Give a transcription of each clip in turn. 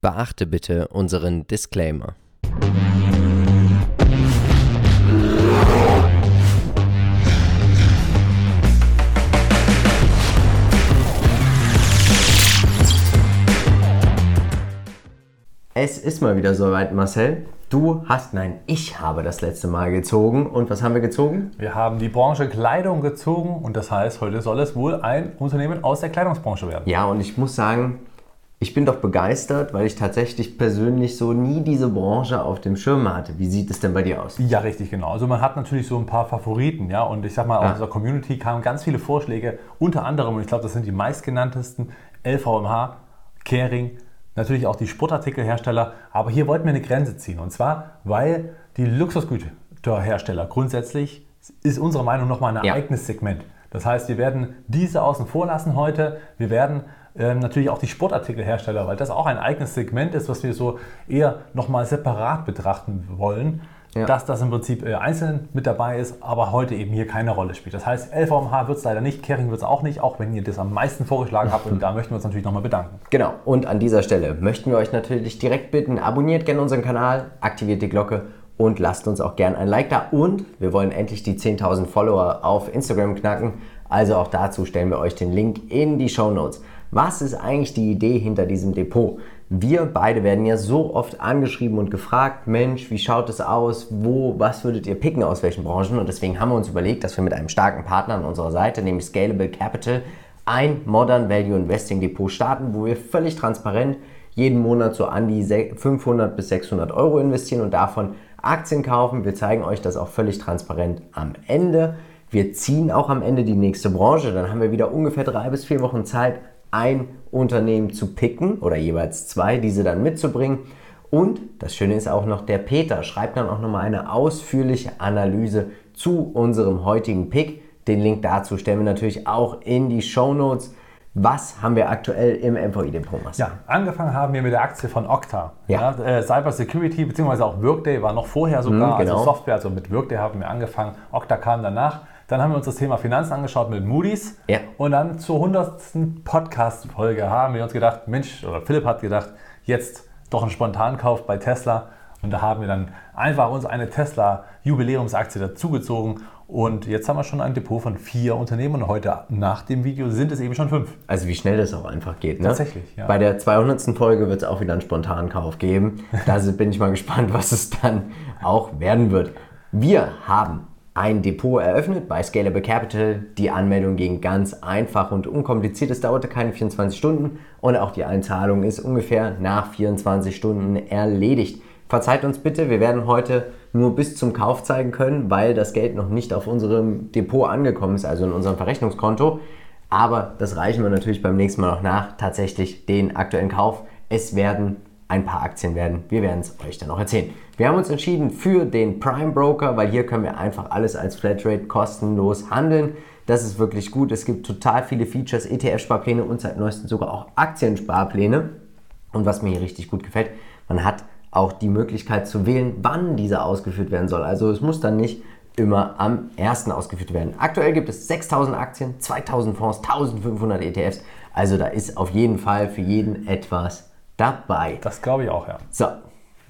Beachte bitte unseren Disclaimer. Es ist mal wieder soweit, Marcel. Du hast, nein, ich habe das letzte Mal gezogen. Und was haben wir gezogen? Wir haben die Branche Kleidung gezogen und das heißt, heute soll es wohl ein Unternehmen aus der Kleidungsbranche werden. Ja, und ich muss sagen, ich bin doch begeistert, weil ich tatsächlich persönlich so nie diese Branche auf dem Schirm hatte. Wie sieht es denn bei dir aus? Ja, richtig, genau. Also man hat natürlich so ein paar Favoriten, ja. Und ich sag mal, aus dieser Community kamen ganz viele Vorschläge, unter anderem, und ich glaube, das sind die meistgenanntesten, LVMH, Kering, natürlich auch die Sportartikelhersteller. Aber hier wollten wir eine Grenze ziehen. Und zwar, weil die Luxusgüterhersteller grundsätzlich ist unserer Meinung nach nochmal ein ja. eigenes Segment. Das heißt, wir werden diese außen vor lassen heute. Wir werden ähm, natürlich auch die Sportartikelhersteller, weil das auch ein eigenes Segment ist, was wir so eher nochmal separat betrachten wollen. Ja. Dass das im Prinzip äh, einzeln mit dabei ist, aber heute eben hier keine Rolle spielt. Das heißt, LVMH wird es leider nicht, Kering wird es auch nicht, auch wenn ihr das am meisten vorgeschlagen habt und da möchten wir uns natürlich nochmal bedanken. Genau, und an dieser Stelle möchten wir euch natürlich direkt bitten, abonniert gerne unseren Kanal, aktiviert die Glocke und lasst uns auch gerne ein Like da. Und wir wollen endlich die 10.000 Follower auf Instagram knacken. Also auch dazu stellen wir euch den Link in die Show Notes. Was ist eigentlich die Idee hinter diesem Depot? Wir beide werden ja so oft angeschrieben und gefragt, Mensch, wie schaut es aus? Wo, was würdet ihr picken aus welchen Branchen? Und deswegen haben wir uns überlegt, dass wir mit einem starken Partner an unserer Seite, nämlich Scalable Capital, ein Modern Value Investing Depot starten, wo wir völlig transparent jeden Monat so an die 500 bis 600 Euro investieren und davon Aktien kaufen. Wir zeigen euch das auch völlig transparent am Ende. Wir ziehen auch am Ende die nächste Branche. Dann haben wir wieder ungefähr drei bis vier Wochen Zeit, ein Unternehmen zu picken oder jeweils zwei, diese dann mitzubringen. Und das Schöne ist auch noch, der Peter schreibt dann auch nochmal eine ausführliche Analyse zu unserem heutigen Pick. Den Link dazu stellen wir natürlich auch in die Show Notes. Was haben wir aktuell im MVI Depot? Ja, angefangen haben wir mit der Aktie von Okta. Ja. ja äh, Cyber Security bzw. auch Workday war noch vorher sogar, mhm, genau. also Software, also mit Workday haben wir angefangen. Okta kam danach. Dann haben wir uns das Thema Finanzen angeschaut mit Moody's. Ja. Und dann zur 100. Podcast-Folge haben wir uns gedacht, Mensch, oder Philipp hat gedacht, jetzt doch ein Spontankauf bei Tesla. Und da haben wir dann einfach uns eine Tesla-Jubiläumsaktie dazugezogen. Und jetzt haben wir schon ein Depot von vier Unternehmen. Und heute nach dem Video sind es eben schon fünf. Also wie schnell das auch einfach geht. Ne? Tatsächlich, ja. Bei der 200. Folge wird es auch wieder einen Spontankauf geben. Da bin ich mal gespannt, was es dann auch werden wird. Wir haben ein Depot eröffnet bei Scalable Capital. Die Anmeldung ging ganz einfach und unkompliziert. Es dauerte keine 24 Stunden und auch die Einzahlung ist ungefähr nach 24 Stunden erledigt. Verzeiht uns bitte, wir werden heute nur bis zum Kauf zeigen können, weil das Geld noch nicht auf unserem Depot angekommen ist, also in unserem Verrechnungskonto. Aber das reichen wir natürlich beim nächsten Mal noch nach. Tatsächlich den aktuellen Kauf. Es werden ein paar Aktien werden. Wir werden es euch dann auch erzählen. Wir haben uns entschieden für den Prime Broker, weil hier können wir einfach alles als Flatrate kostenlos handeln. Das ist wirklich gut. Es gibt total viele Features, ETF-Sparpläne und seit neuestem sogar auch Aktiensparpläne. Und was mir hier richtig gut gefällt, man hat auch die Möglichkeit zu wählen, wann dieser ausgeführt werden soll. Also es muss dann nicht immer am ersten ausgeführt werden. Aktuell gibt es 6000 Aktien, 2000 Fonds, 1500 ETFs. Also da ist auf jeden Fall für jeden etwas dabei. Das glaube ich auch, ja. So,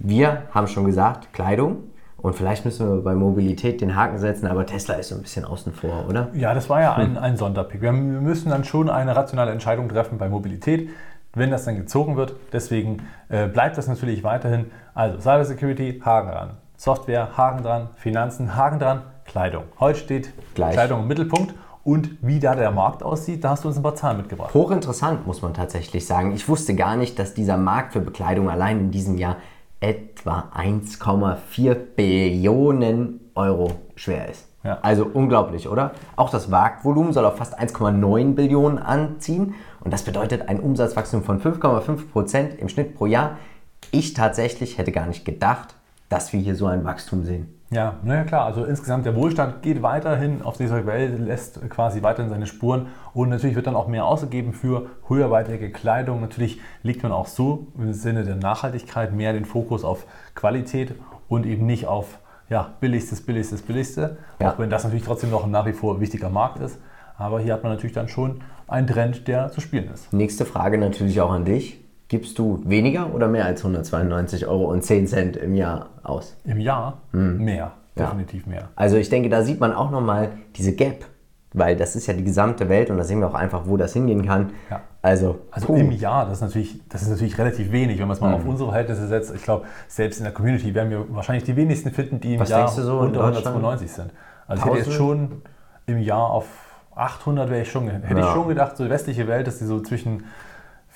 wir haben schon gesagt, Kleidung. Und vielleicht müssen wir bei Mobilität den Haken setzen, aber Tesla ist so ein bisschen außen vor, oder? Ja, das war ja ein, ein Sonderpick. Wir müssen dann schon eine rationale Entscheidung treffen bei Mobilität, wenn das dann gezogen wird. Deswegen äh, bleibt das natürlich weiterhin. Also Cyber Security, Haken dran. Software, Haken dran. Finanzen, Haken dran. Kleidung. Heute steht Gleich. Kleidung im Mittelpunkt und wie da der Markt aussieht, da hast du uns ein paar Zahlen mitgebracht. Hochinteressant, muss man tatsächlich sagen. Ich wusste gar nicht, dass dieser Markt für Bekleidung allein in diesem Jahr etwa 1,4 Billionen Euro schwer ist. Ja. Also unglaublich, oder? Auch das Marktvolumen soll auf fast 1,9 Billionen anziehen und das bedeutet ein Umsatzwachstum von 5,5 Prozent im Schnitt pro Jahr. Ich tatsächlich hätte gar nicht gedacht, dass wir hier so ein Wachstum sehen. Ja, naja klar, also insgesamt der Wohlstand geht weiterhin auf dieser Welt, lässt quasi weiterhin seine Spuren und natürlich wird dann auch mehr ausgegeben für höherwertige Kleidung. Natürlich legt man auch so im Sinne der Nachhaltigkeit mehr den Fokus auf Qualität und eben nicht auf ja, billigstes, billigstes, billigste, ja. auch wenn das natürlich trotzdem noch ein nach wie vor wichtiger Markt ist. Aber hier hat man natürlich dann schon einen Trend, der zu spielen ist. Nächste Frage natürlich auch an dich. Gibst du weniger oder mehr als 192 Euro und 10 Cent im Jahr aus? Im Jahr mehr, definitiv mehr. Also ich denke, da sieht man auch nochmal diese Gap, weil das ist ja die gesamte Welt und da sehen wir auch einfach, wo das hingehen kann. Ja. Also, Also im Jahr, das ist, natürlich, das ist natürlich relativ wenig, wenn man es mal auf unsere Verhältnisse setzt. Ich glaube, selbst in der Community werden wir wahrscheinlich die wenigsten finden, die im Was Jahr so unter Deutschland? 192 sind. Also ich hätte jetzt 1000? schon im Jahr auf 800 wäre ich schon, hätte ich Ja. schon gedacht, so die westliche Welt, dass die so zwischen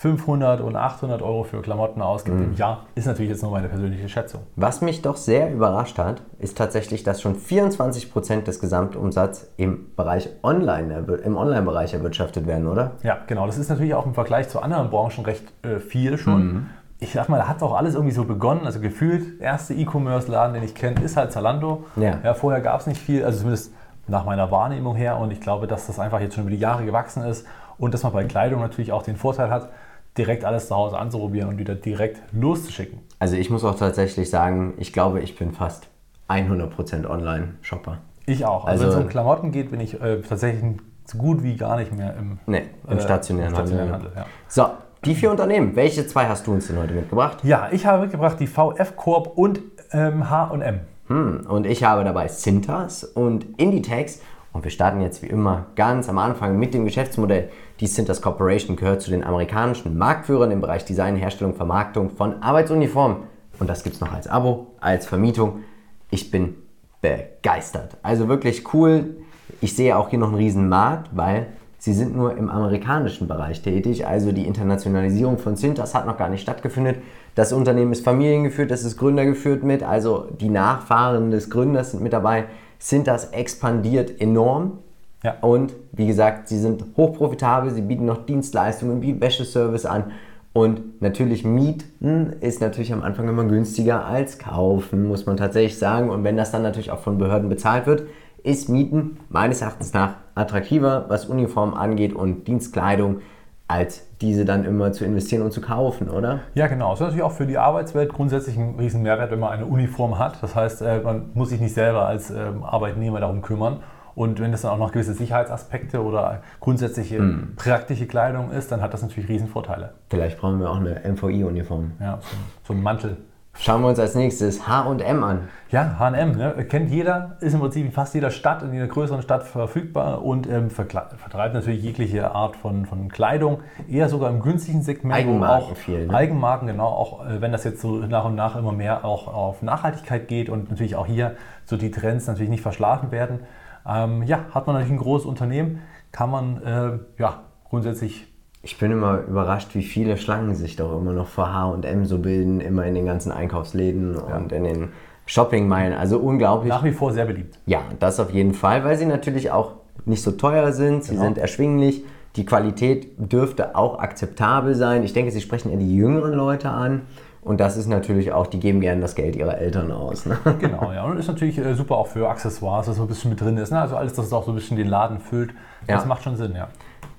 500 und 800 Euro für Klamotten ausgibt Mhm. im Jahr, ist natürlich jetzt nur meine persönliche Schätzung. Was mich doch sehr überrascht hat, ist tatsächlich, dass schon 24% des Gesamtumsatzes im Bereich Online, im Online-Bereich erwirtschaftet werden, oder? Ja, genau. Das ist natürlich auch im Vergleich zu anderen Branchen recht äh, viel schon. Mhm. Ich sag mal, da hat auch alles irgendwie so begonnen. Also gefühlt, erste E-Commerce-Laden, den ich kenne, ist halt Zalando. Ja. vorher gab es nicht viel, also zumindest nach meiner Wahrnehmung her. Und ich glaube, dass das einfach jetzt schon über die Jahre gewachsen ist und dass man bei Kleidung natürlich auch den Vorteil hat, direkt alles zu Hause anzuprobieren und wieder direkt loszuschicken. Also ich muss auch tatsächlich sagen, ich glaube, ich bin fast 100% Online-Shopper. Ich auch. Also, Also- wenn es um Klamotten geht, bin ich äh, tatsächlich so gut wie gar nicht mehr im, Nee, im äh, stationären, im stationären Handel. Handel. Ja. So, die vier Unternehmen, welche zwei hast du uns denn heute mitgebracht? ja, ich habe mitgebracht die VF Corp und ähm, H&M. Hm, und ich habe dabei Cintas und Inditex. Und wir starten jetzt wie immer ganz am Anfang mit dem Geschäftsmodell. Die Cintas Corporation gehört zu den amerikanischen Marktführern im Bereich Design, Herstellung, Vermarktung von Arbeitsuniformen. Und das gibt es noch als Abo, als Vermietung. Ich bin begeistert. Also wirklich cool. Ich sehe auch hier noch einen riesen Markt, weil sie sind nur im amerikanischen Bereich tätig. Also die Internationalisierung von Cintas hat noch gar nicht stattgefunden. Das Unternehmen ist familiengeführt, es ist gründergeführt mit. Also die Nachfahren des Gründers sind mit dabei. Cintas expandiert enorm. Ja. Und wie gesagt, sie sind hochprofitabel, sie bieten noch Dienstleistungen wie Wäscheservice an. Und natürlich Mieten ist natürlich am Anfang immer günstiger als kaufen, muss man tatsächlich sagen. Und wenn das dann natürlich auch von Behörden bezahlt wird, ist Mieten meines Erachtens nach attraktiver, was Uniformen angeht und Dienstkleidung, als diese dann immer zu investieren und zu kaufen, oder? Ja, genau. Das ist natürlich auch für die Arbeitswelt grundsätzlich ein riesen Mehrwert, wenn man eine Uniform hat. Das heißt, äh, man muss sich nicht selber als ähm, Arbeitnehmer darum kümmern. Und wenn das dann auch noch gewisse Sicherheitsaspekte oder grundsätzliche Hm. praktische Kleidung ist, dann hat das natürlich riesen Vorteile. Vielleicht brauchen wir auch eine MVI-Uniform. Ja, so, so ein Mantel. Schauen wir uns als nächstes H&M an. Ja, H&M, ne? kennt jeder, ist im Prinzip in fast jeder Stadt, in jeder größeren Stadt verfügbar und ähm, vertreibt natürlich jegliche Art von, von Kleidung, eher sogar im günstigen Segment. Eigenmarken auch viel, ne? Eigenmarken, genau, auch äh, wenn das jetzt so nach und nach immer mehr auch auf Nachhaltigkeit geht und natürlich auch hier so die Trends natürlich nicht verschlafen werden. Ähm, ja, hat man natürlich ein großes Unternehmen, kann man äh, ja grundsätzlich Ich bin immer überrascht, wie viele Schlangen sich doch immer noch vor H&M so bilden, immer in den ganzen Einkaufsläden und in den Shoppingmeilen. Also unglaublich. nach wie vor sehr beliebt. Ja, das auf jeden Fall, weil sie natürlich auch nicht so teuer sind, sie Genau. sind erschwinglich, die Qualität dürfte auch akzeptabel sein. Ich denke, sie sprechen eher die jüngeren Leute an und das ist natürlich auch, die geben gerne das Geld ihrer Eltern aus. Ne? Genau, ja. Und ist natürlich äh, super auch für Accessoires, das so ein bisschen mit drin ist. Ne? Also alles, das auch so ein bisschen den Laden füllt. Das Ja. macht schon Sinn, ja.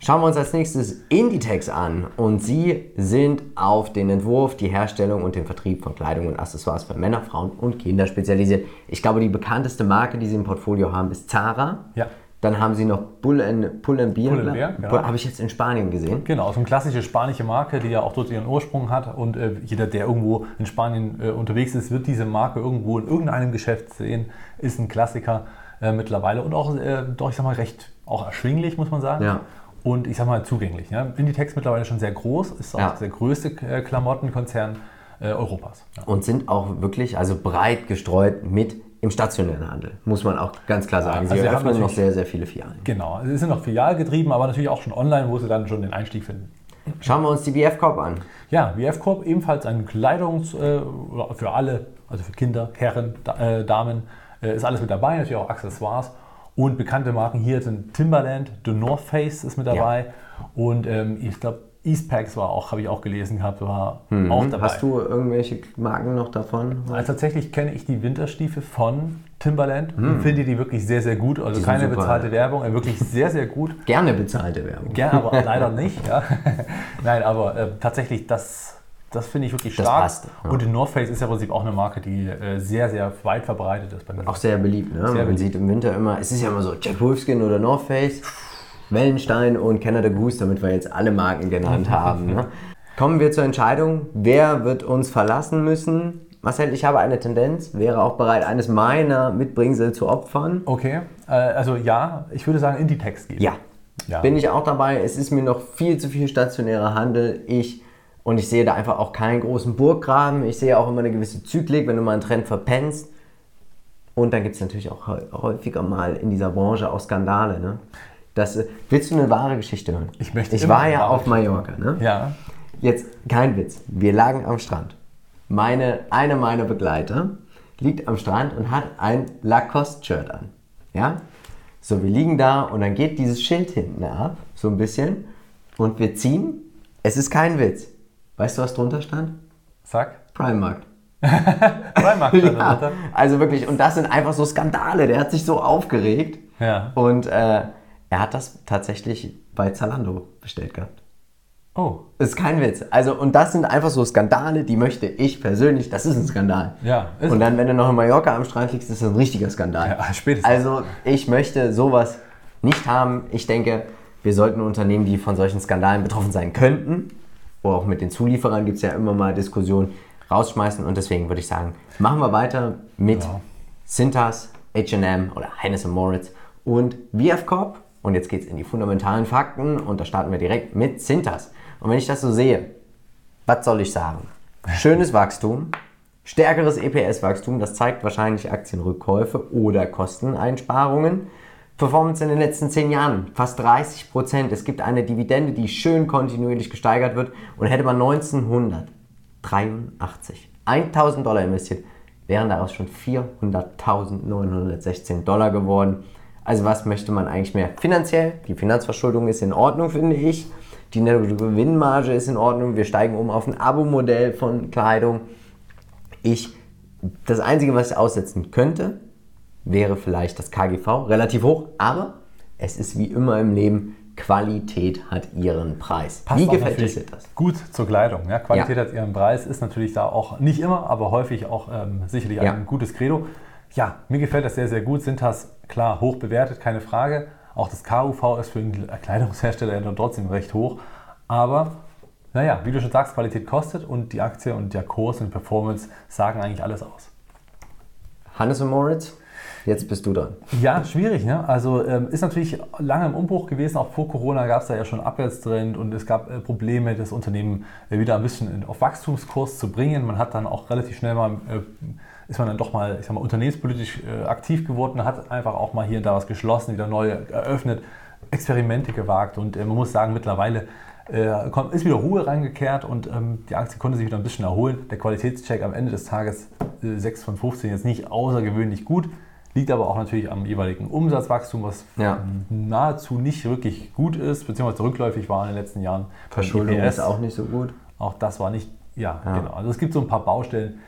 Schauen wir uns als nächstes Inditex an und sie sind auf den Entwurf, die Herstellung und den Vertrieb von Kleidung und Accessoires für Männer, Frauen und Kinder spezialisiert. Ich glaube, die bekannteste Marke, die sie im Portfolio haben, ist Zara. Ja. Dann haben sie noch Bull and, Pull and Beer. Pull and ne? Bear, genau. Habe ich jetzt in Spanien gesehen. Genau, so eine klassische spanische Marke, die ja auch dort ihren Ursprung hat. Und äh, jeder, der irgendwo in Spanien äh, unterwegs ist, wird diese Marke irgendwo in irgendeinem Geschäft sehen. Ist ein Klassiker äh, mittlerweile und auch, äh, doch, ich sag mal, recht auch erschwinglich, muss man sagen. Ja. Und ich sag mal, zugänglich. Ne? Inditex mittlerweile schon sehr groß, ist auch Ja. der größte äh, Klamottenkonzern äh, Europas. Ja. Und sind auch wirklich also breit gestreut mit im stationären Handel, muss man auch ganz klar sagen. Sie also sie haben eröffnen noch sehr, sehr viele Filialen. Genau, sie sind noch filialgetrieben, aber natürlich auch schon online, wo sie dann schon den Einstieg finden. Schauen wir uns die BF Corp an. Ja, WF Corp ebenfalls ein Kleidungs- äh, für alle, also für Kinder, Herren, da, äh, Damen, äh, ist alles mit dabei, natürlich auch Accessoires. Und bekannte Marken hier sind Timberland, The North Face ist mit dabei und ähm, ich glaube Eastpacks war auch, habe ich auch gelesen gehabt, war auch dabei. Mhm. Hast du irgendwelche Marken noch davon? Also tatsächlich kenne ich die Winterstiefel von Timberland und finde die wirklich sehr, sehr gut. Also keine super. bezahlte Werbung, äh, wirklich sehr, sehr gut. Gerne bezahlte Werbung. Gerne, aber leider nicht. Ja. Nein, aber äh, tatsächlich, das, das finde ich wirklich Das stark. passt, ja. Und die North Face ist ja im Prinzip auch eine Marke, die äh, sehr, sehr weit verbreitet ist bei mir. Auch sehr beliebt, ne? Man beliebt. sieht im Winter immer, es ist ja immer so Jack Wolfskin oder North Face, Wellenstein und Canada Goose, damit wir jetzt alle Marken genannt haben. Ne? Kommen wir zur Entscheidung, wer wird uns verlassen müssen? Marcel, ich habe eine Tendenz, wäre auch bereit, eines meiner Mitbringsel zu opfern. Okay, äh, also ja, ich würde sagen, Inditex gehen. Ja. ja, bin ich auch dabei. Es ist mir noch viel zu viel stationärer Handel. Ich und ich sehe da einfach auch keinen großen Burggraben. Ich sehe auch immer eine gewisse Zyklik, wenn du mal einen Trend verpennst. Und dann gibt es natürlich auch häufiger mal in dieser Branche auch Skandale. Ne? Das, äh, willst du eine wahre Geschichte hören? Ich möchte Ich war ja auf Mallorca. Ne? Ja. Jetzt kein Witz. Wir lagen am Strand. Meine, eine meiner Begleiter liegt am Strand und hat ein Lacoste-Shirt an. Ja? So, wir liegen da und dann geht dieses Schild hinten ab, so ein bisschen. Und wir ziehen. Es ist kein Witz. Weißt du, was drunter stand? Sag. Primark. Primark stand Ja, drunter. also wirklich, und das sind einfach so Skandale. Der hat sich so aufgeregt. Ja. Und äh, er hat das tatsächlich bei Zalando bestellt gehabt. Oh, Das ist kein Witz. Also, und das sind einfach so Skandale, die möchte ich persönlich, das ist ein Skandal. Ja, ist Und dann, wenn du noch in Mallorca am Strand liegst, ist das ein richtiger Skandal. Ja, spätestens. Also, ich möchte sowas nicht haben. Ich denke, wir sollten Unternehmen, die von solchen Skandalen betroffen sein könnten, oder auch mit den Zulieferern gibt es ja immer mal Diskussionen, rausschmeißen. Und deswegen würde ich sagen, machen wir weiter mit Ja. Cintas, H&M oder Hennes Moritz und VF Corp. Und jetzt geht es in die fundamentalen Fakten und da starten wir direkt mit Cintas. Und wenn ich das so sehe, was soll ich sagen? Schönes Wachstum, stärkeres EPS-Wachstum, das zeigt wahrscheinlich Aktienrückkäufe oder Kosteneinsparungen. Performance in den letzten 10 Jahren, fast 30 Prozent. Es gibt eine Dividende, die schön kontinuierlich gesteigert wird. Und hätte man 1983 1000 Dollar investiert, wären daraus schon 400.916 Dollar geworden. Also was möchte man eigentlich mehr? Finanziell, die Finanzverschuldung ist in Ordnung, finde ich. Die Nettogewinnmarge ist in Ordnung. Wir steigen um auf ein Abo-Modell von Kleidung. Ich, das Einzige, was ich aussetzen könnte, wäre vielleicht das KGV, relativ hoch, aber es ist wie immer im Leben, Qualität hat ihren Preis. Passt wie gefällt dir das? Gut zur Kleidung. Ja? Qualität Ja. hat ihren Preis, ist natürlich da auch nicht immer, aber häufig auch ähm, sicherlich Ja. ein gutes Credo. Ja, mir gefällt das sehr, sehr gut. Sind das klar hoch bewertet, keine Frage. Auch das KUV ist für einen Kleidungshersteller ja dann trotzdem recht hoch. Aber naja, wie du schon sagst, Qualität kostet und die Aktie und der Kurs und Performance sagen eigentlich alles aus. Hannes und Moritz, jetzt bist du dran. Ja, schwierig. Ne? Also ähm, ist natürlich lange im Umbruch gewesen. Auch vor Corona gab es da ja schon Abwärtstrend und es gab äh, Probleme, das Unternehmen äh, wieder ein bisschen in, auf Wachstumskurs zu bringen. Man hat dann auch relativ schnell mal, äh, ist man dann doch mal, ich sag mal, unternehmenspolitisch äh, aktiv geworden, hat einfach auch mal hier und da was geschlossen, wieder neu eröffnet, Experimente gewagt und äh, man muss sagen, mittlerweile äh, ist wieder Ruhe reingekehrt und ähm, die Aktie konnte sich wieder ein bisschen erholen. Der Qualitätscheck am Ende des Tages äh, 6 von 15 jetzt nicht außergewöhnlich gut, liegt aber auch natürlich am jeweiligen Umsatzwachstum, was Ja. nahezu nicht wirklich gut ist, beziehungsweise rückläufig war in den letzten Jahren. Verschuldung EPS, ist auch nicht so gut. auch das war nicht, ja, Ja. genau. Also es gibt so ein paar Baustellen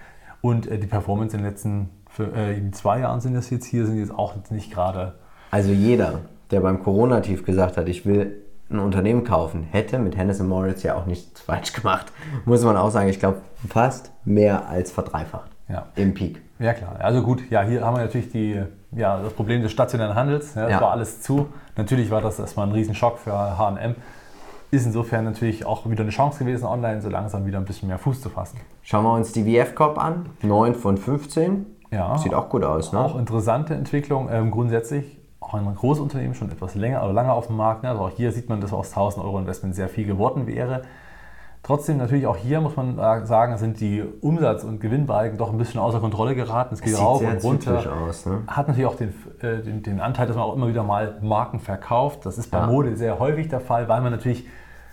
und äh, die Performance in den letzten für, äh, in zwei Jahren sind das jetzt hier, sind jetzt auch nicht gerade Also jeder, der beim Corona-Tief gesagt hat, ich will ein Unternehmen kaufen, hätte mit Hennes Moritz ja auch nichts falsch gemacht. Muss man auch sagen, ich glaube fast mehr als verdreifacht Ja. im Peak. Ja klar, also gut, ja, hier haben wir natürlich die, ja, das Problem des stationären Handels. Ja, das Ja. war alles zu. Natürlich war das erstmal ein Riesenschock für HM. Ist insofern natürlich auch wieder eine Chance gewesen, online so langsam wieder ein bisschen mehr Fuß zu fassen. Schauen wir uns die VF Corp an. 9 von 15. Ja. Sieht auch gut aus, ne? Auch interessante Entwicklung. Ähm, grundsätzlich auch ein großes Unternehmen, schon etwas länger oder lange auf dem Markt. Ne? Also auch hier sieht man, dass aus 1000 Euro Investment sehr viel geworden wäre. Trotzdem natürlich auch hier muss man äh, sagen, sind die Umsatz- und Gewinnbalken doch ein bisschen außer Kontrolle geraten. Es geht rauf und runter. aus, ne? Hat natürlich auch den, äh, den, den Anteil, dass man auch immer wieder mal Marken verkauft. Das ist bei Ja. Mode sehr häufig der Fall, weil man natürlich,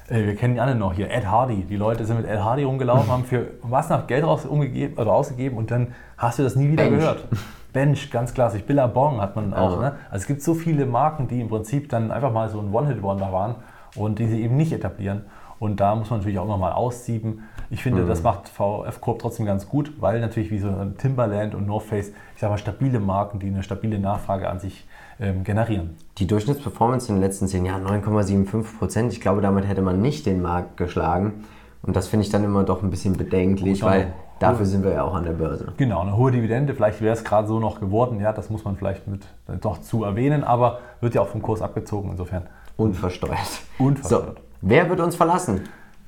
äh, wir kennen die alle noch hier, Ed Hardy. Die Leute sind mit Ed Hardy rumgelaufen, haben für was nach Geld raus, umgegeben, oder ausgegeben und dann hast du das nie wieder Bench. gehört. Bench, ganz klassisch. Billabong hat man auch. Ja. Ne? Also es gibt so viele Marken, die im Prinzip dann einfach mal so ein One-Hit-Wonder waren und die sie eben nicht etablieren. Und da muss man natürlich auch immer mal aussieben. Ich Mhm. finde, das macht VF Corp trotzdem ganz gut, weil natürlich wie so ein Timberland und North Face, ich sag mal, stabile Marken, die eine stabile Nachfrage an sich ähm, generieren. Die Durchschnittsperformance in den letzten 10 Jahren 9,75 Prozent. Ich glaube, damit hätte man nicht den Markt geschlagen. Und das finde ich dann immer doch ein bisschen bedenklich, Gut, weil dafür sind wir ja auch an der Börse. Genau, eine hohe Dividende, vielleicht wäre es gerade so noch geworden, ja, das muss man vielleicht mit äh, doch zu erwähnen, aber wird ja auch vom Kurs abgezogen, insofern. Und versteuert. Und So, versteuert. Wer wird uns verlassen?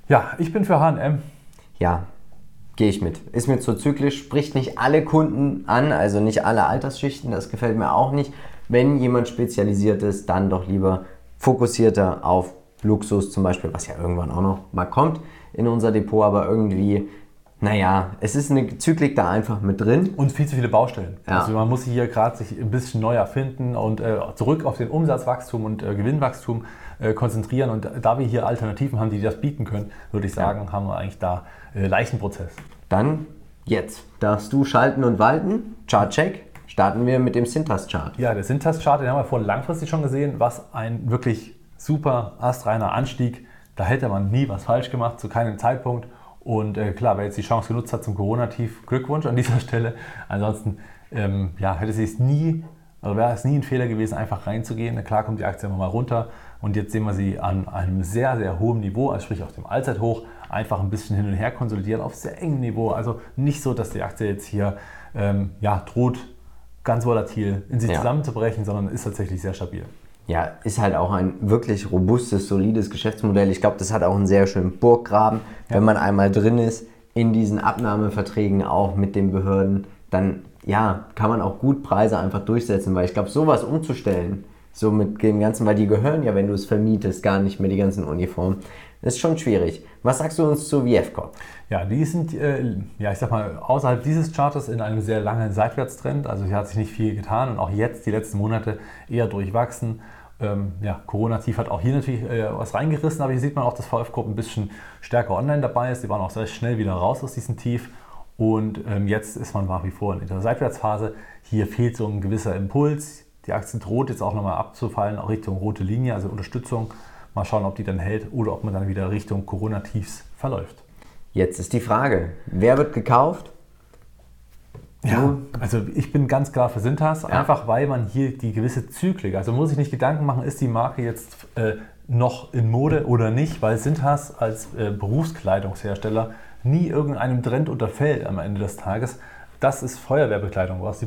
Ja, ich bin für H&M. Ja, gehe ich mit. Ist mir zu zyklisch, spricht nicht alle Kunden an, also nicht alle Altersschichten, das gefällt mir auch nicht. Wenn jemand spezialisiert ist, dann doch lieber fokussierter auf Luxus zum Beispiel, was ja irgendwann auch noch mal kommt in unser Depot, aber irgendwie, naja, es ist eine Zyklik da einfach mit drin. Und viel zu viele Baustellen. Ja. Also man muss hier gerade sich ein bisschen neu erfinden und äh, zurück auf den Umsatzwachstum und äh, Gewinnwachstum äh, konzentrieren. Und da wir hier Alternativen haben, die das bieten können, würde ich sagen, haben wir eigentlich da äh, leichten Prozess. Dann jetzt darfst du schalten und walten. Chart-Check. Starten wir mit dem Sintas-Chart. Ja, der Sintas-Chart, den haben wir vorhin langfristig schon gesehen, was ein wirklich super astreiner Anstieg. Da hätte man nie was falsch gemacht, zu keinem Zeitpunkt. Und äh, klar, wer jetzt die Chance genutzt hat zum Corona-Tief, Glückwunsch an dieser Stelle. Ansonsten ähm, ja, hätte es nie, also wäre es nie ein Fehler gewesen, einfach reinzugehen. Klar kommt die Aktie immer mal runter und jetzt sehen wir sie an einem sehr, sehr hohen Niveau, also sprich auf dem Allzeithoch, einfach ein bisschen hin und her konsolidieren auf sehr engem Niveau. Also nicht so, dass die Aktie jetzt hier ähm, ja, droht, ganz volatil in sich Ja. zusammenzubrechen, sondern ist tatsächlich sehr stabil. Ja, ist halt auch ein wirklich robustes, solides Geschäftsmodell. Ich glaube, das hat auch einen sehr schönen Burggraben. Wenn man einmal drin ist in diesen Abnahmeverträgen auch mit den Behörden, dann ja, kann man auch gut Preise einfach durchsetzen, weil ich glaube, sowas umzustellen, so mit dem Ganzen, weil die gehören ja, wenn du es vermietest, gar nicht mehr die ganzen Uniformen, ist schon schwierig. Was sagst du uns zu Vievco? Ja, die sind, äh, ja, ich sag mal, außerhalb dieses Chartes in einem sehr langen Seitwärtstrend. Also hier hat sich nicht viel getan und auch jetzt, die letzten Monate, eher durchwachsen. Ähm, ja, Corona-Tief hat auch hier natürlich äh, was reingerissen, aber hier sieht man auch, dass VF ein bisschen stärker online dabei ist. Die waren auch sehr schnell wieder raus aus diesem Tief. Und ähm, jetzt ist man nach wie vor in der Seitwärtsphase. Hier fehlt so ein gewisser Impuls. Die Aktie droht jetzt auch nochmal abzufallen, auch Richtung rote Linie, also Unterstützung. Mal schauen, ob die dann hält oder ob man dann wieder Richtung Corona-Tiefs verläuft. Jetzt ist die Frage, wer wird gekauft? Ja, also ich bin ganz klar für Sintas, einfach weil man hier die gewisse Zyklik, also muss ich nicht Gedanken machen, ist die Marke jetzt äh, noch in Mode oder nicht, weil Sintas als äh, Berufskleidungshersteller nie irgendeinem Trend unterfällt am Ende des Tages. Das ist Feuerwehrbekleidung, was die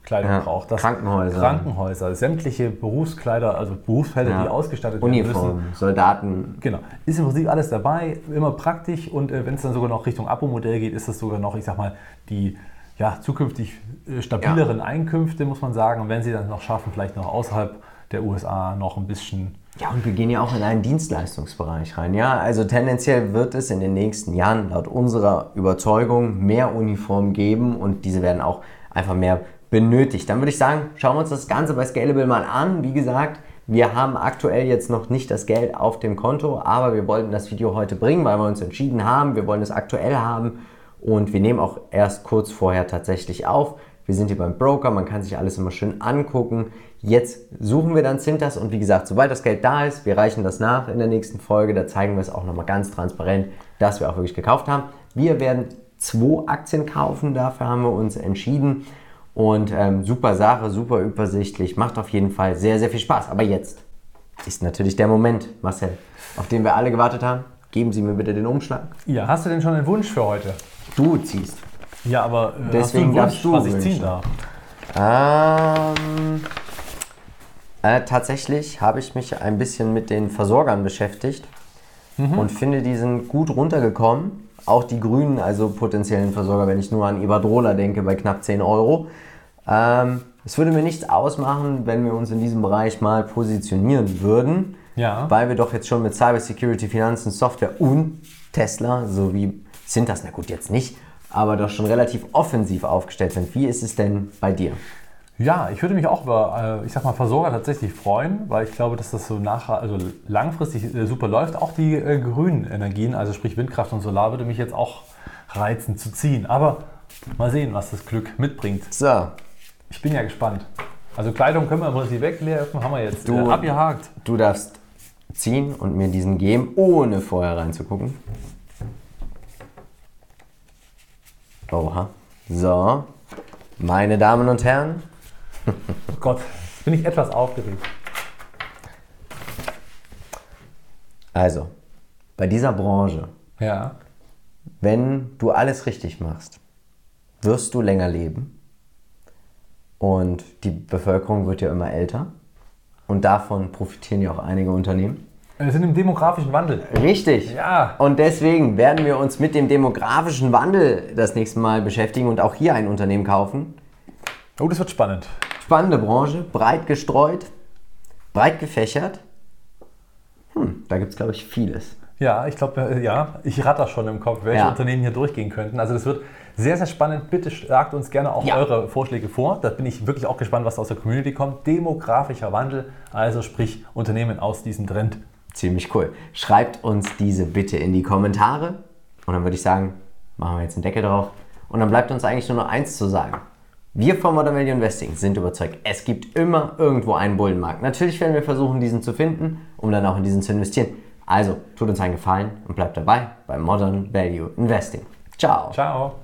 Polizeikleidung Ja, braucht. Das Krankenhäuser. Krankenhäuser, sämtliche Berufskleider, also Berufsfelder, Ja. die ausgestattet werden müssen. Uniform, Soldaten. Genau. Ist im Prinzip alles dabei, immer praktisch und äh, wenn es dann sogar noch Richtung Abo-Modell geht, ist das sogar noch, ich sag mal, die ja, zukünftig äh, stabileren Einkünfte, muss man sagen. Und wenn sie dann noch schaffen, vielleicht noch außerhalb der USA noch ein bisschen. Ja, und wir gehen ja auch in einen Dienstleistungsbereich rein. Ja, also tendenziell wird es in den nächsten Jahren laut unserer Überzeugung mehr Uniformen geben und diese werden auch einfach mehr benötigt. Dann würde ich sagen, schauen wir uns das Ganze bei Scalable mal an. Wie gesagt, wir haben aktuell jetzt noch nicht das Geld auf dem Konto, aber wir wollten das Video heute bringen, weil wir uns entschieden haben, wir wollen es aktuell haben und wir nehmen auch erst kurz vorher tatsächlich auf. Wir sind hier beim Broker, man kann sich alles immer schön angucken. Jetzt suchen wir dann Cintas und wie gesagt, sobald das Geld da ist, wir reichen das nach in der nächsten Folge, da zeigen wir es auch nochmal ganz transparent, dass wir auch wirklich gekauft haben. Wir werden zwei Aktien kaufen, dafür haben wir uns entschieden und ähm, super Sache, super übersichtlich, macht auf jeden Fall sehr, sehr viel Spaß. Aber jetzt ist natürlich der Moment, Marcel, auf den wir alle gewartet haben. Geben Sie mir bitte den Umschlag. Ja, hast du denn schon einen Wunsch für heute? Du ziehst. Ja, aber äh, Deswegen hast du einen darfst Wunsch, du was ich ziehen darf? Ähm, äh, tatsächlich habe ich mich ein bisschen mit den Versorgern beschäftigt und finde, die sind gut runtergekommen. Auch die grünen, also potenziellen Versorger, wenn ich nur an Iberdrola denke, bei knapp 10 Euro. Ähm, es würde mir nichts ausmachen, wenn wir uns in diesem Bereich mal positionieren würden, Ja. weil wir doch jetzt schon mit Cybersecurity, Finanzen, Software und Tesla sowie sind das, na gut, jetzt nicht, aber doch schon relativ offensiv aufgestellt sind. Wie ist es denn bei dir? Ja, ich würde mich auch über, äh, ich sag mal, Versorger tatsächlich freuen, weil ich glaube, dass das so nach, also langfristig äh, super läuft. Auch die äh, grünen Energien, also sprich Windkraft und Solar, würde mich jetzt auch reizen zu ziehen. Aber mal sehen, was das Glück mitbringt. So, Ich bin ja gespannt. Also Kleidung können wir im Prinzip wegwerfen, haben wir jetzt Du- äh, abgehakt. du darfst ziehen und mir diesen geben, ohne vorher reinzugucken. Oha. So, meine Damen und Herren, Oh Gott, jetzt bin ich etwas aufgeregt. also bei dieser Branche, Ja. wenn du alles richtig machst, wirst du länger leben und die Bevölkerung wird ja immer älter und davon profitieren ja auch einige Unternehmen. Wir sind im demografischen Wandel. Richtig. Ja. Und deswegen werden wir uns mit dem demografischen Wandel das nächste Mal beschäftigen und auch hier ein Unternehmen kaufen. Oh, das wird spannend. Spannende Branche, breit gestreut, breit gefächert. Hm, da gibt es, glaube ich, vieles. Ja, ich glaube, äh, ja, ich ratter schon im Kopf, welche Ja. Unternehmen hier durchgehen könnten. Also das wird sehr, sehr spannend. Bitte schlagt uns gerne auch Ja. eure Vorschläge vor. Da bin ich wirklich auch gespannt, was aus der Community kommt. Demografischer Wandel, also sprich Unternehmen aus diesem Trend. Ziemlich cool. Schreibt uns diese bitte in die Kommentare. Und dann würde ich sagen, machen wir jetzt einen Deckel drauf. Und dann bleibt uns eigentlich nur noch eins zu sagen. Wir von Modern Value Investing sind überzeugt, es gibt immer irgendwo einen Bullenmarkt. Natürlich werden wir versuchen, diesen zu finden, um dann auch in diesen zu investieren. Also tut uns einen Gefallen und bleibt dabei bei Modern Value Investing. Ciao. Ciao.